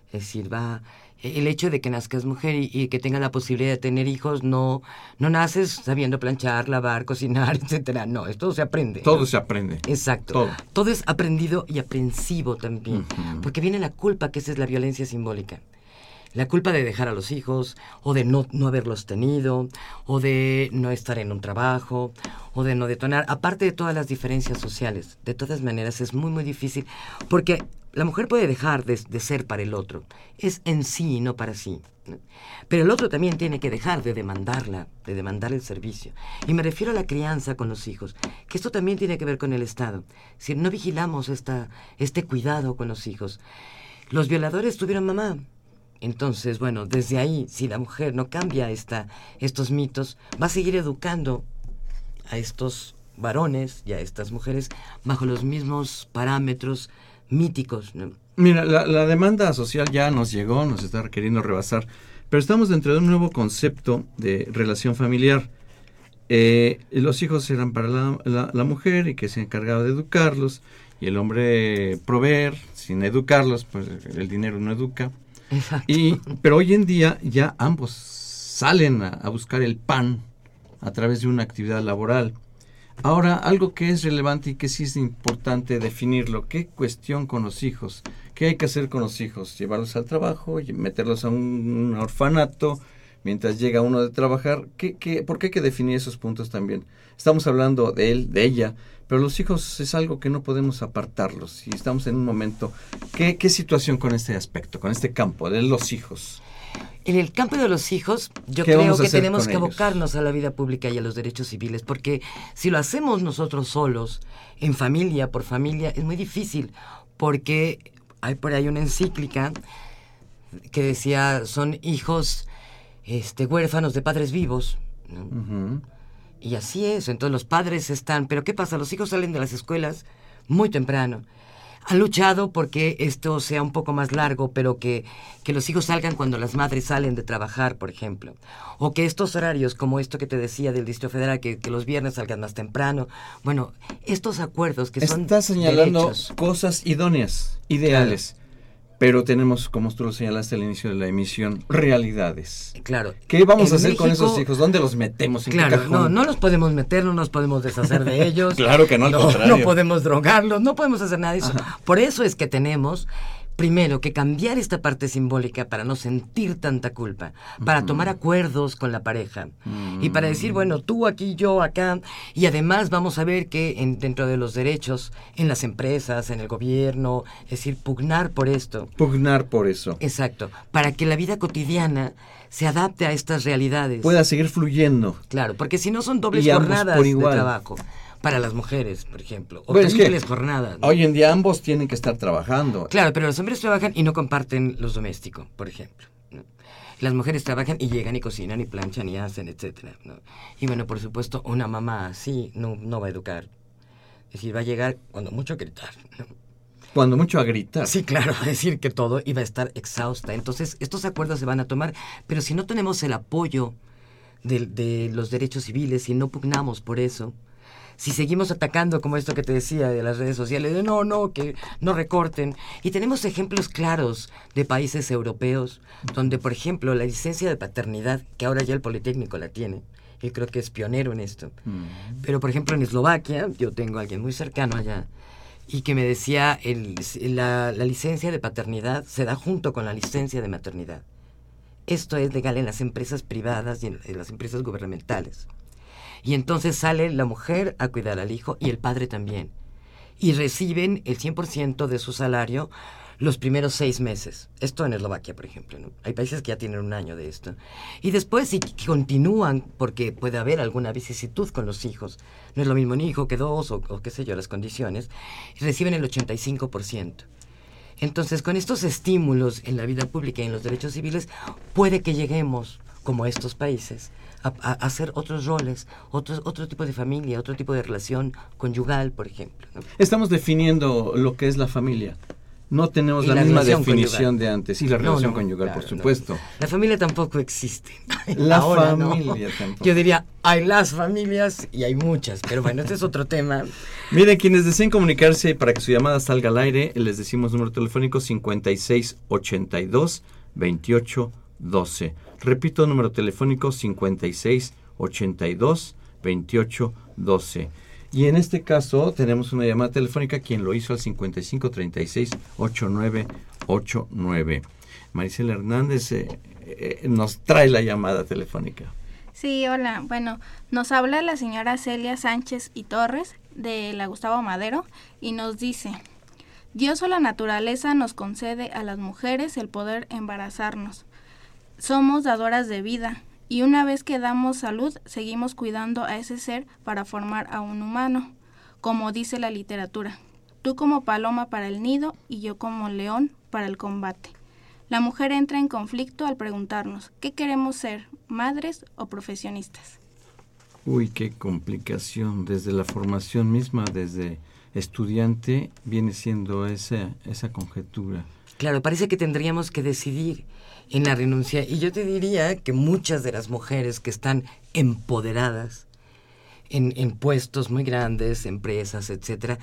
Es decir, va el hecho de que nazcas mujer y, que tengas la posibilidad de tener hijos, no, no naces sabiendo planchar, lavar, cocinar, etcétera. No, esto se aprende. Todo se aprende. Exacto. Todo. es aprendido y aprensivo también. Porque viene la culpa, que esa es la violencia simbólica. La culpa de dejar a los hijos, o de no, no haberlos tenido, o de no estar en un trabajo, o de no detonar. Aparte de todas las diferencias sociales, de todas maneras es muy, muy difícil. Porque la mujer puede dejar de, ser para el otro, es en sí y no para sí. Pero el otro también tiene que dejar de demandarla, de demandar el servicio. Y me refiero a la crianza con los hijos, que esto también tiene que ver con el Estado. Si no vigilamos esta, este cuidado con los hijos. Los violadores tuvieron mamá. Entonces, bueno, desde ahí, si la mujer no cambia esta, estos mitos, va a seguir educando a estos varones y a estas mujeres bajo los mismos parámetros míticos. Mira, la, demanda social ya nos llegó, nos está queriendo rebasar, pero estamos dentro de un nuevo concepto de relación familiar. Eh, los hijos eran para la, mujer y que se encargaba de educarlos, y el hombre proveer, sin educarlos, pues el dinero no educa. Y, pero hoy en día ya ambos salen a buscar el pan a través de una actividad laboral. Ahora, algo que es relevante y que sí es importante definirlo, ¿qué cuestión con los hijos? ¿Qué hay que hacer con los hijos? Llevarlos al trabajo, meterlos a un orfanato, mientras llega uno de trabajar, ¿qué, qué, por qué hay que definir esos puntos también? Estamos hablando de él, de ella, pero los hijos es algo que no podemos apartarlos. Y estamos en un momento, ¿qué, qué situación con este aspecto, con este campo de los hijos? En el campo de los hijos, yo ¿Qué creo que tenemos que ellos? abocarnos a la vida pública y a los derechos civiles, porque si lo hacemos nosotros solos, en familia, por familia, es muy difícil, porque hay por ahí una encíclica que decía, son hijos este, huérfanos de padres vivos. Y así es, entonces los padres están, pero ¿qué pasa? Los hijos salen de las escuelas muy temprano. Han luchado porque esto sea un poco más largo, pero que, que los hijos salgan cuando las madres salen de trabajar, por ejemplo. O que estos horarios, como esto que te decía del Distrito Federal, que, que los viernes salgan más temprano. Bueno, estos acuerdos que son Está señalando derechos. cosas idóneas, ideales, pero tenemos, como tú lo señalaste al inicio de la emisión, realidades. Claro. ¿Qué vamos En a hacer con esos hijos? ¿Dónde los metemos? ¿En qué Claro, cajón? no, no los podemos meter, no nos podemos deshacer de ellos. Claro que no, al contrario. No podemos drogarlos, no podemos hacer nada de eso. Por eso es que tenemos, primero, que cambiar esta parte simbólica para no sentir tanta culpa, para tomar acuerdos con la pareja y para decir, bueno, tú aquí, yo acá. Y además vamos a ver que en- dentro de los derechos, en las empresas, en el gobierno, es decir, pugnar por esto. Pugnar por eso. Exacto, para que la vida cotidiana se adapte a estas realidades. Pueda seguir fluyendo. Claro, porque si no son dobles Y jornadas por de igual. trabajo para las mujeres, por ejemplo, o Bueno, es que jornadas. ¿no? Hoy en día ambos tienen que estar trabajando. Claro, pero los hombres trabajan y no comparten los domésticos, por ejemplo. ¿no? Las mujeres trabajan y llegan y cocinan y planchan y hacen, etcétera. ¿no? Y bueno, por supuesto, una mamá así no, no va a educar. Es decir, va a llegar cuando mucho a gritar. Cuando mucho a gritar. Sí, claro, a decir que todo iba a estar exhausta. Entonces, estos acuerdos se van a tomar, pero si no tenemos el apoyo de, de los derechos civiles, si no pugnamos por eso, si seguimos atacando como esto que te decía de las redes sociales, de no, no, que no recorten. Y tenemos ejemplos claros de países europeos donde, por ejemplo, la licencia de paternidad, que ahora ya el Politécnico la tiene, yo creo que es pionero en esto. Pero, por ejemplo, en Eslovaquia, yo tengo a alguien muy cercano allá, y que me decía, el, la, la licencia de paternidad se da junto con la licencia de maternidad. Esto es legal en las empresas privadas y en, en las empresas gubernamentales. Y entonces sale la mujer a cuidar al hijo y el padre también. Y reciben el 100% de su salario los primeros seis meses. Esto en Eslovaquia, por ejemplo. Hay países que ya tienen un año de esto. Y después, si continúan, porque puede haber alguna vicisitud con los hijos, no es lo mismo un hijo que dos o, o qué sé yo, las condiciones, reciben el 85%. Entonces, con estos estímulos en la vida pública y en los derechos civiles, puede que lleguemos, como estos países, a, a hacer otros roles, otros, otro tipo de familia, otro tipo de relación conyugal, por ejemplo. ¿no? Estamos definiendo lo que es la familia. No tenemos la, la misma definición conyugal. de antes. Y la relación no, conyugal, claro, por supuesto. La familia tampoco existe. La familia tampoco. Yo diría, hay las familias y hay muchas, pero bueno, este es otro tema. Miren, quienes deseen comunicarse para que su llamada salga al aire, les decimos número telefónico 5682 2812. Repito, número telefónico 5682 2812. Y en este caso tenemos una llamada telefónica, quien lo hizo al 5536 8989. Maricela Hernández eh, eh, nos trae la llamada telefónica. Sí, hola. Bueno, nos habla la señora Celia Sánchez y Torres de la Gustavo Madero y nos dice, Dios o la naturaleza nos concede a las mujeres el poder embarazarnos. Somos dadoras de vida y una vez que damos salud seguimos cuidando a ese ser para formar a un humano, como dice la literatura. Tú como paloma para el nido y yo como león para el combate. La mujer entra en conflicto al preguntarnos, ¿qué queremos ser, madres o profesionistas? Uy, qué complicación. Desde la formación misma, desde estudiante, viene siendo esa, esa conjetura. Claro, parece que tendríamos que decidir en la renuncia. Y yo te diría que muchas de las mujeres que están empoderadas en, en puestos muy grandes, empresas, etcétera,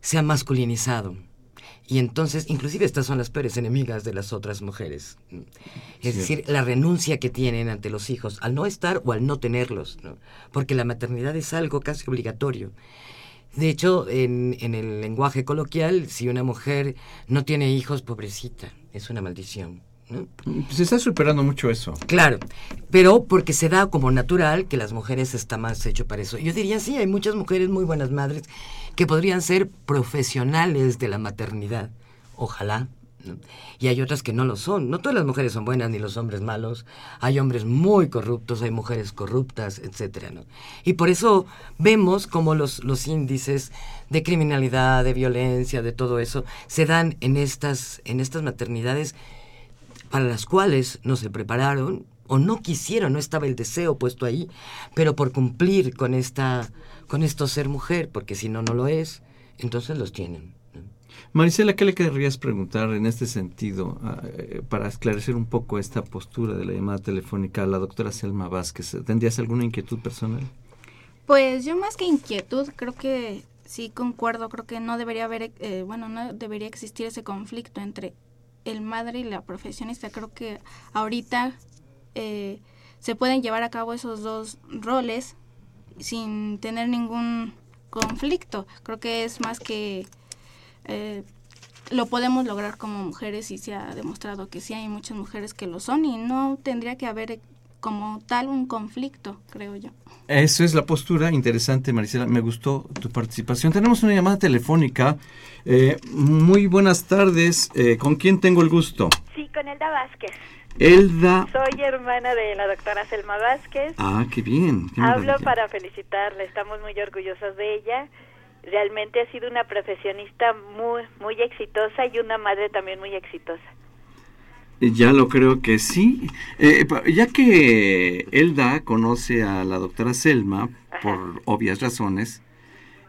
se han masculinizado. Y entonces, inclusive estas son las peores enemigas de las otras mujeres. Es decir, la renuncia que tienen ante los hijos, al no estar o al no tenerlos, ¿no? porque la maternidad es algo casi obligatorio. De hecho, en, en el lenguaje coloquial, si una mujer no tiene hijos, pobrecita, es una maldición. Se está superando mucho eso. Claro, pero porque se da como natural que las mujeres está más hecho para eso. Yo diría, sí, hay muchas mujeres muy buenas madres que podrían ser profesionales de la maternidad. Ojalá. Y hay otras que no lo son. No todas las mujeres son buenas ni los hombres malos. Hay hombres muy corruptos, hay mujeres corruptas, etcétera. Y por eso vemos como los, los índices de criminalidad, de violencia, de todo eso, se dan en estas, en estas maternidades para las cuales no se prepararon o no quisieron, no estaba el deseo puesto ahí, pero por cumplir con esta, con esto ser mujer, porque si no, no lo es, entonces los tienen. Marisela, ¿qué le querrías preguntar en este sentido ah, eh, para esclarecer un poco esta postura de la llamada telefónica a la doctora Selma Vázquez? ¿Tendrías alguna inquietud personal? Pues yo más que inquietud, creo que sí concuerdo, creo que no debería haber, eh, bueno, no debería existir ese conflicto entre el madre y la profesionista. Creo que ahorita eh, se pueden llevar a cabo esos dos roles sin tener ningún conflicto. Creo que es más que eh, lo podemos lograr como mujeres y se ha demostrado que sí hay muchas mujeres que lo son y no tendría que haber como tal un conflicto, creo yo. Eso es la postura interesante, Marisela. Me gustó tu participación. Tenemos una llamada telefónica. Eh, muy buenas tardes. Eh, ¿Con quién tengo el gusto? Sí, con Elda Vázquez. Elda. Soy hermana de la doctora Selma Vázquez. Ah, qué bien. Hablo para felicitarla. Estamos muy orgullosos de ella. Realmente ha sido una profesionista muy, muy exitosa y una madre también muy exitosa. Ya lo creo que sí. Eh, ya que Elda conoce a la doctora Selma, por obvias razones,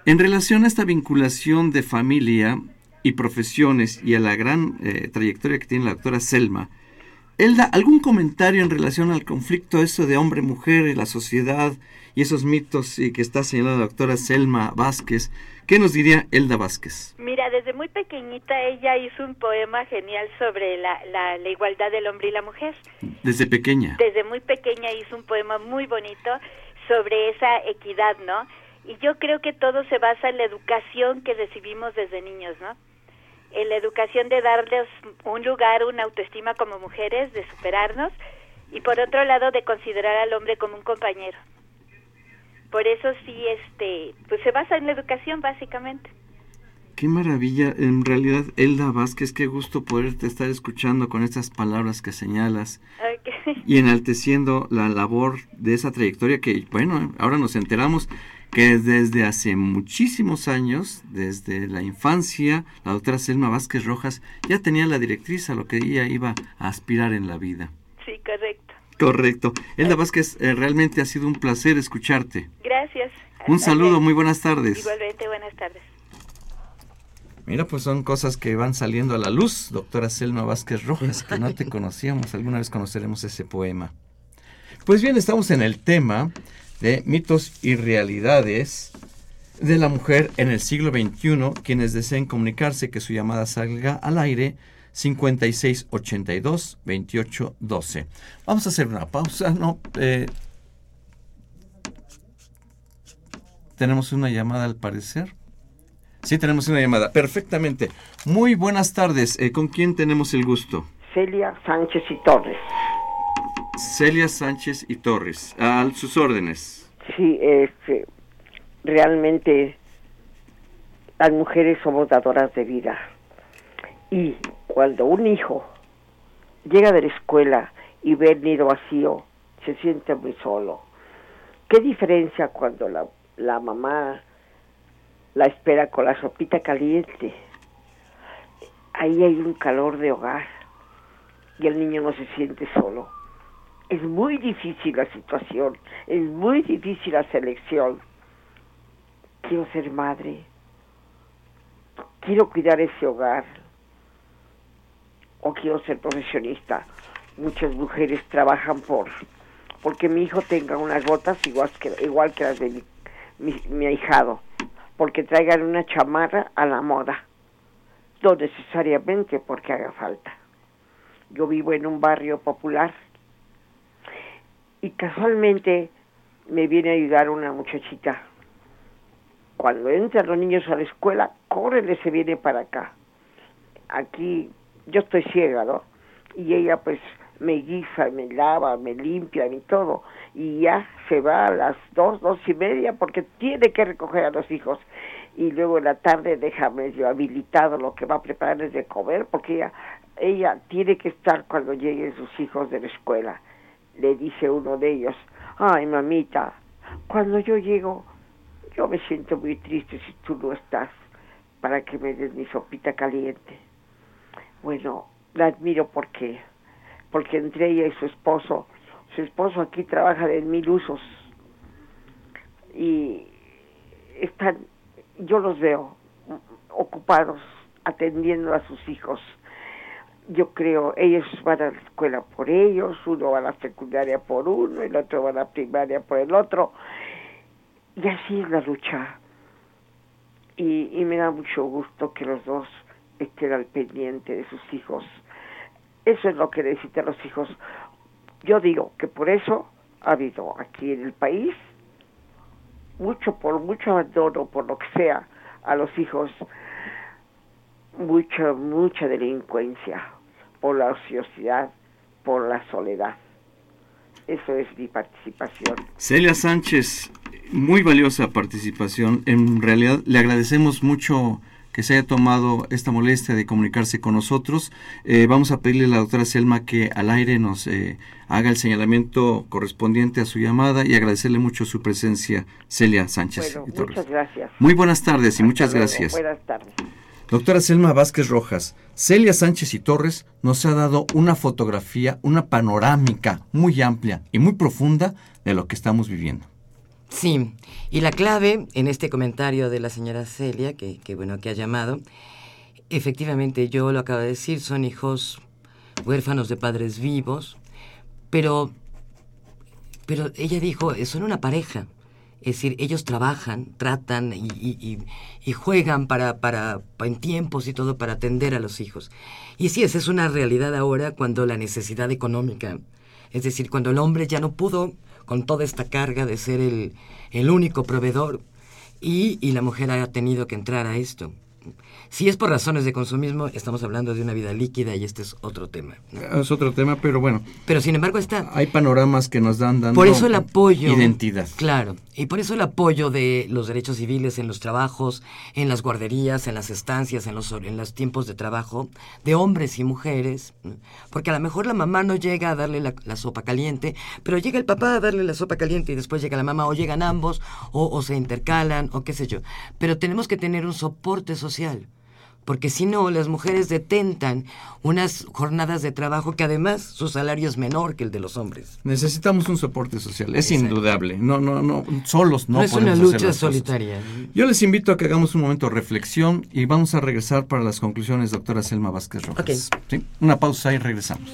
en relación a esta vinculación de familia y profesiones y a la gran eh, trayectoria que tiene la doctora Selma, Elda, ¿algún comentario en relación al conflicto eso de hombre-mujer en la sociedad y esos mitos y que está señalando la doctora Selma Vázquez? ¿Qué nos diría Elda Vázquez? Mira, desde muy pequeñita ella hizo un poema genial sobre la, la, igualdad del hombre y la mujer. Desde pequeña. Desde muy pequeña hizo un poema muy bonito sobre esa equidad, ¿no? Y yo creo que todo se basa en la educación que recibimos desde niños, ¿no? En la educación de darles un lugar, una autoestima como mujeres, de superarnos, y por otro lado de considerar al hombre como un compañero. Por eso sí, este, pues se basa en la educación básicamente. Qué maravilla, en realidad, Elda Vázquez, qué gusto poderte estar escuchando con estas palabras que señalas y enalteciendo la labor de esa trayectoria que, bueno, ahora nos enteramos que desde hace muchísimos años, desde la infancia, la doctora Selma Vázquez Rojas ya tenía la directriz a lo que ella iba a aspirar en la vida. Sí, correcto. Correcto. Elda Vázquez, eh, realmente ha sido un placer escucharte. Gracias. Un saludo, muy buenas tardes. Igualmente, buenas tardes. Mira, pues son cosas que van saliendo a la luz, doctora Selma Vázquez Rojas, que no te conocíamos, alguna vez conoceremos ese poema. Pues bien, estamos en el tema de mitos y realidades de la mujer en el siglo XXI. Quienes deseen comunicarse, que su llamada salga al aire, 56 82 28 12. Vamos a hacer una pausa, ¿no? Eh, tenemos una llamada al parecer. Sí, tenemos una llamada. Perfectamente. Muy buenas tardes. Eh, ¿Con quién tenemos el gusto? Celia Sánchez y Torres. Celia Sánchez y Torres. A sus órdenes. Sí, este, realmente las mujeres somos dadoras de vida. Y cuando un hijo llega de la escuela y ve el nido vacío, se siente muy solo. ¿Qué diferencia cuando la, la mamá la espera con la sopita caliente? Ahí hay un calor de hogar y el niño no se siente solo. Es muy difícil la situación, es muy difícil la selección. Quiero ser madre, quiero cuidar ese hogar, o quiero ser profesionista. Muchas mujeres trabajan por porque mi hijo tenga unas botas igual que, igual que las de mi, mi, ahijado, porque traigan una chamarra a la moda, no necesariamente porque haga falta. Yo vivo en un barrio popular y casualmente me viene a ayudar una muchachita. Cuando entran los niños a la escuela, córrele, se viene para acá. Aquí yo estoy ciega, ¿no? y ella pues me guisa, me lava, me limpia y todo, y ya se va a las dos, dos y media porque tiene que recoger a los hijos y luego en la tarde déjame yo habilitado lo que va a prepararles de comer porque ella, ella tiene que estar cuando lleguen sus hijos de la escuela. Le dice uno de ellos, ay mamita, cuando yo llego yo me siento muy triste si tú no estás para que me des mi sopita caliente. Bueno, la admiro porque, porque entre ella y su esposo, su esposo aquí trabaja de mil usos y están, yo los veo ocupados atendiendo a sus hijos. Yo creo, ellos van a la escuela por ellos, uno va a la secundaria por uno, el otro va a la primaria por el otro, y así es la lucha. Y, y me da mucho gusto que los dos estén al pendiente de sus hijos. Eso es lo que necesitan los hijos. Yo digo que por eso ha habido aquí en el país mucho, por mucho abandono, por lo que sea, a los hijos, mucha, mucha delincuencia, por la ociosidad, por la soledad. Eso es mi participación. Celia Sánchez, muy valiosa participación. En realidad le agradecemos mucho que se haya tomado esta molestia de comunicarse con nosotros. Eh, vamos a pedirle a la doctora Selma que al aire nos eh, haga el señalamiento correspondiente a su llamada y agradecerle mucho su presencia, Celia Sánchez. Bueno, muchas gracias. Muy buenas tardes y muchas gracias. Buenas tardes. Doctora Selma Vázquez Rojas, Celia Sánchez y Torres nos ha dado una fotografía, una panorámica muy amplia y muy profunda de lo que estamos viviendo. Sí, y la clave en este comentario de la señora Celia, que, que, bueno que ha llamado, efectivamente yo lo acabo de decir, son hijos huérfanos de padres vivos, pero, pero ella dijo, son una pareja. Es decir, ellos trabajan, tratan y, y, juegan para, para, en tiempos y todo para atender a los hijos. Y sí, esa es una realidad ahora cuando la necesidad económica, es decir, cuando el hombre ya no pudo con toda esta carga de ser el, el único proveedor y, y, la mujer ha tenido que entrar a esto. Si es por razones de consumismo, estamos hablando de una vida líquida y este es otro tema. ¿no? Es otro tema, pero bueno. Pero sin embargo está... Hay panoramas que nos dan dando por eso el apoyo, identidad. Claro, y por eso el apoyo de los derechos civiles en los trabajos, en las guarderías, en las estancias, en los, en los tiempos de trabajo, de hombres y mujeres. Porque a lo mejor la mamá no llega a darle la, la sopa caliente, pero llega el papá a darle la sopa caliente y después llega la mamá, o llegan ambos, o, o se intercalan, o qué sé yo. Pero tenemos que tener un soporte social porque si no, las mujeres detentan unas jornadas de trabajo que además su salario es menor que el de los hombres. Necesitamos un soporte social, es Exacto. indudable. No, no, no, solos no, no es una lucha solitaria. Yo les invito a que hagamos un momento de reflexión y vamos a regresar para las conclusiones, doctora Selma Vázquez Rojas. Okay. ¿Sí? Una pausa y regresamos.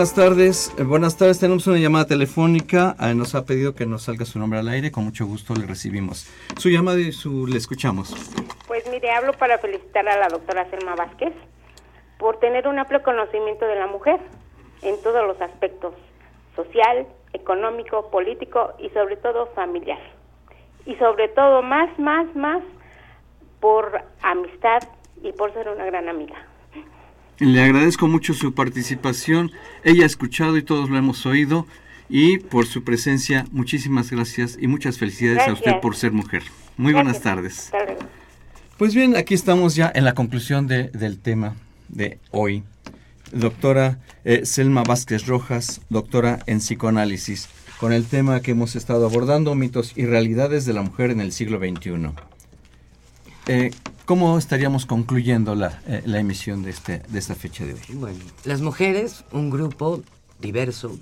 Buenas tardes. Eh, buenas tardes, tenemos una llamada telefónica. Eh, nos ha pedido que nos salga su nombre al aire. Con mucho gusto le recibimos. Su llamada y su, le escuchamos. Pues mire, hablo para felicitar a la doctora Selma Vázquez por tener un amplio conocimiento de la mujer en todos los aspectos, social, económico, político y sobre todo familiar. Y sobre todo más, más, más por amistad y por ser una gran amiga. Le agradezco mucho su participación. Ella ha escuchado y todos lo hemos oído. Y por su presencia, muchísimas gracias y muchas felicidades gracias. a usted por ser mujer. Muy buenas tardes. Pues bien, aquí estamos ya en la conclusión de, del tema de hoy. Doctora eh, Selma Vázquez Rojas, doctora en psicoanálisis, con el tema que hemos estado abordando, mitos y realidades de la mujer en el siglo XXI. Eh, ¿Cómo estaríamos concluyendo la, eh, la emisión de, este, de esta fecha de hoy? Bueno, las mujeres, un grupo diverso,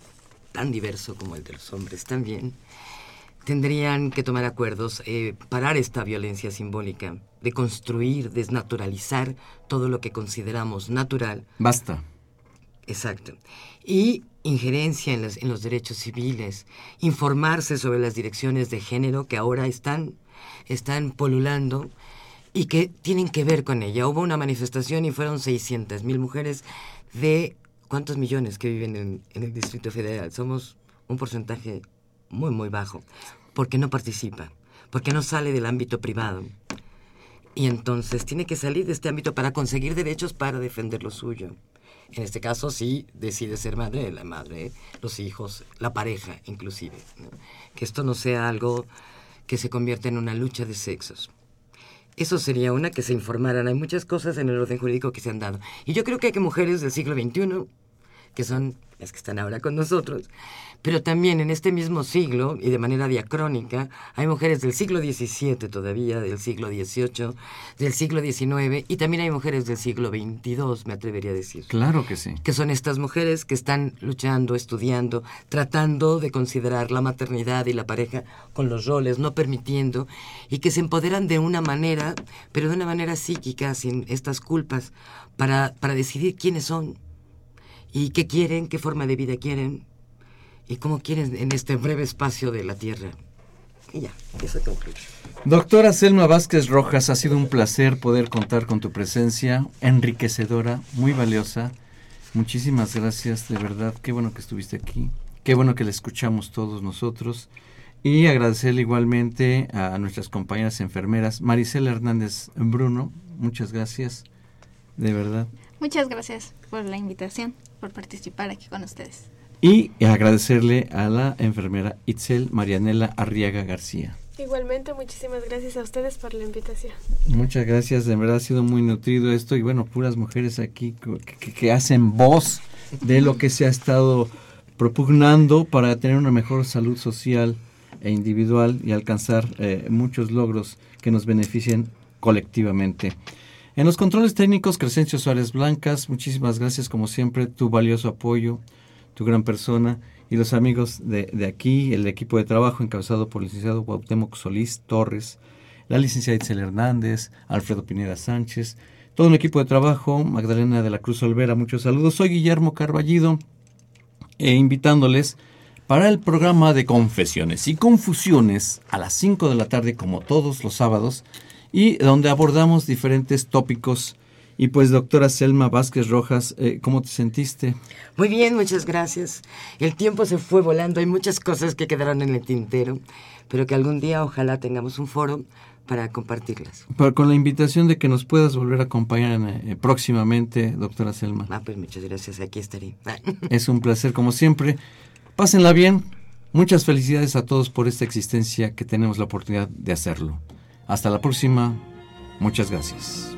tan diverso como el de los hombres también, tendrían que tomar acuerdos, eh, parar esta violencia simbólica, de construir, desnaturalizar todo lo que consideramos natural. Basta. Exacto. Y injerencia en los, en los derechos civiles, informarse sobre las direcciones de género que ahora están, están polulando y que tienen que ver con ella. Hubo una manifestación y fueron 600 mil mujeres de cuántos millones que viven en, el Distrito Federal. Somos un porcentaje muy, muy bajo porque no participa, porque no sale del ámbito privado. Y entonces tiene que salir de este ámbito para conseguir derechos para defender lo suyo. En este caso sí decide ser madre, la madre, los hijos, la pareja inclusive. Que esto no sea algo que se convierta en una lucha de sexos. Eso sería una que se informaran. Hay muchas cosas en el orden jurídico que se han dado. Y yo creo que hay que mujeres del siglo XXI, que son las que están ahora con nosotros, pero también en este mismo siglo, y de manera diacrónica, hay mujeres del siglo XVII todavía, del siglo XVIII, del siglo XIX, y también hay mujeres del siglo XXII, me atrevería a decir. Claro que sí. Que son estas mujeres que están luchando, estudiando, tratando de considerar la maternidad y la pareja con los roles, no permitiendo, y que se empoderan de una manera, pero de una manera psíquica, sin estas culpas, para, para decidir quiénes son y qué quieren, qué forma de vida quieren y cómo quieren en este breve espacio de la Tierra. Y ya, eso concluye. Doctora Selma Vázquez Rojas, ha sido un placer poder contar con tu presencia, enriquecedora, muy valiosa. Muchísimas gracias, de verdad, qué bueno que estuviste aquí, qué bueno que la escuchamos todos nosotros. Y agradecerle igualmente a nuestras compañeras enfermeras, Maricela Hernández Bruno, muchas gracias, de verdad. Muchas gracias por la invitación, por participar aquí con ustedes. Y agradecerle a la enfermera Itzel Marianela Arriaga García. Igualmente, muchísimas gracias a ustedes por la invitación. Muchas gracias, de verdad ha sido muy nutrido esto y bueno, puras mujeres aquí que, que hacen voz de lo que se ha estado propugnando para tener una mejor salud social e individual y alcanzar eh, muchos logros que nos beneficien colectivamente. En los controles técnicos, Crescencio Suárez Blancas, muchísimas gracias como siempre, tu valioso apoyo, tu gran persona y los amigos de, de aquí, el equipo de trabajo encabezado por el licenciado Cuauhtémoc Solís Torres, la licenciada Itzel Hernández, Alfredo Pineda Sánchez, todo el equipo de trabajo, Magdalena de la Cruz Olvera, muchos saludos. Soy Guillermo Carballido, e invitándoles para el programa de confesiones y confusiones a las 5 de la tarde como todos los sábados y donde abordamos diferentes tópicos. Y pues doctora Selma Vázquez Rojas, eh, ¿cómo te sentiste? Muy bien, muchas gracias. El tiempo se fue volando, hay muchas cosas que quedaron en el tintero, pero que algún día ojalá tengamos un foro para compartirlas. Pero con la invitación de que nos puedas volver a acompañar eh, próximamente, doctora Selma. Ah, pues muchas gracias, aquí estaré. es un placer como siempre. Pásenla bien. Muchas felicidades a todos por esta existencia que tenemos la oportunidad de hacerlo. Hasta la próxima. Muchas gracias.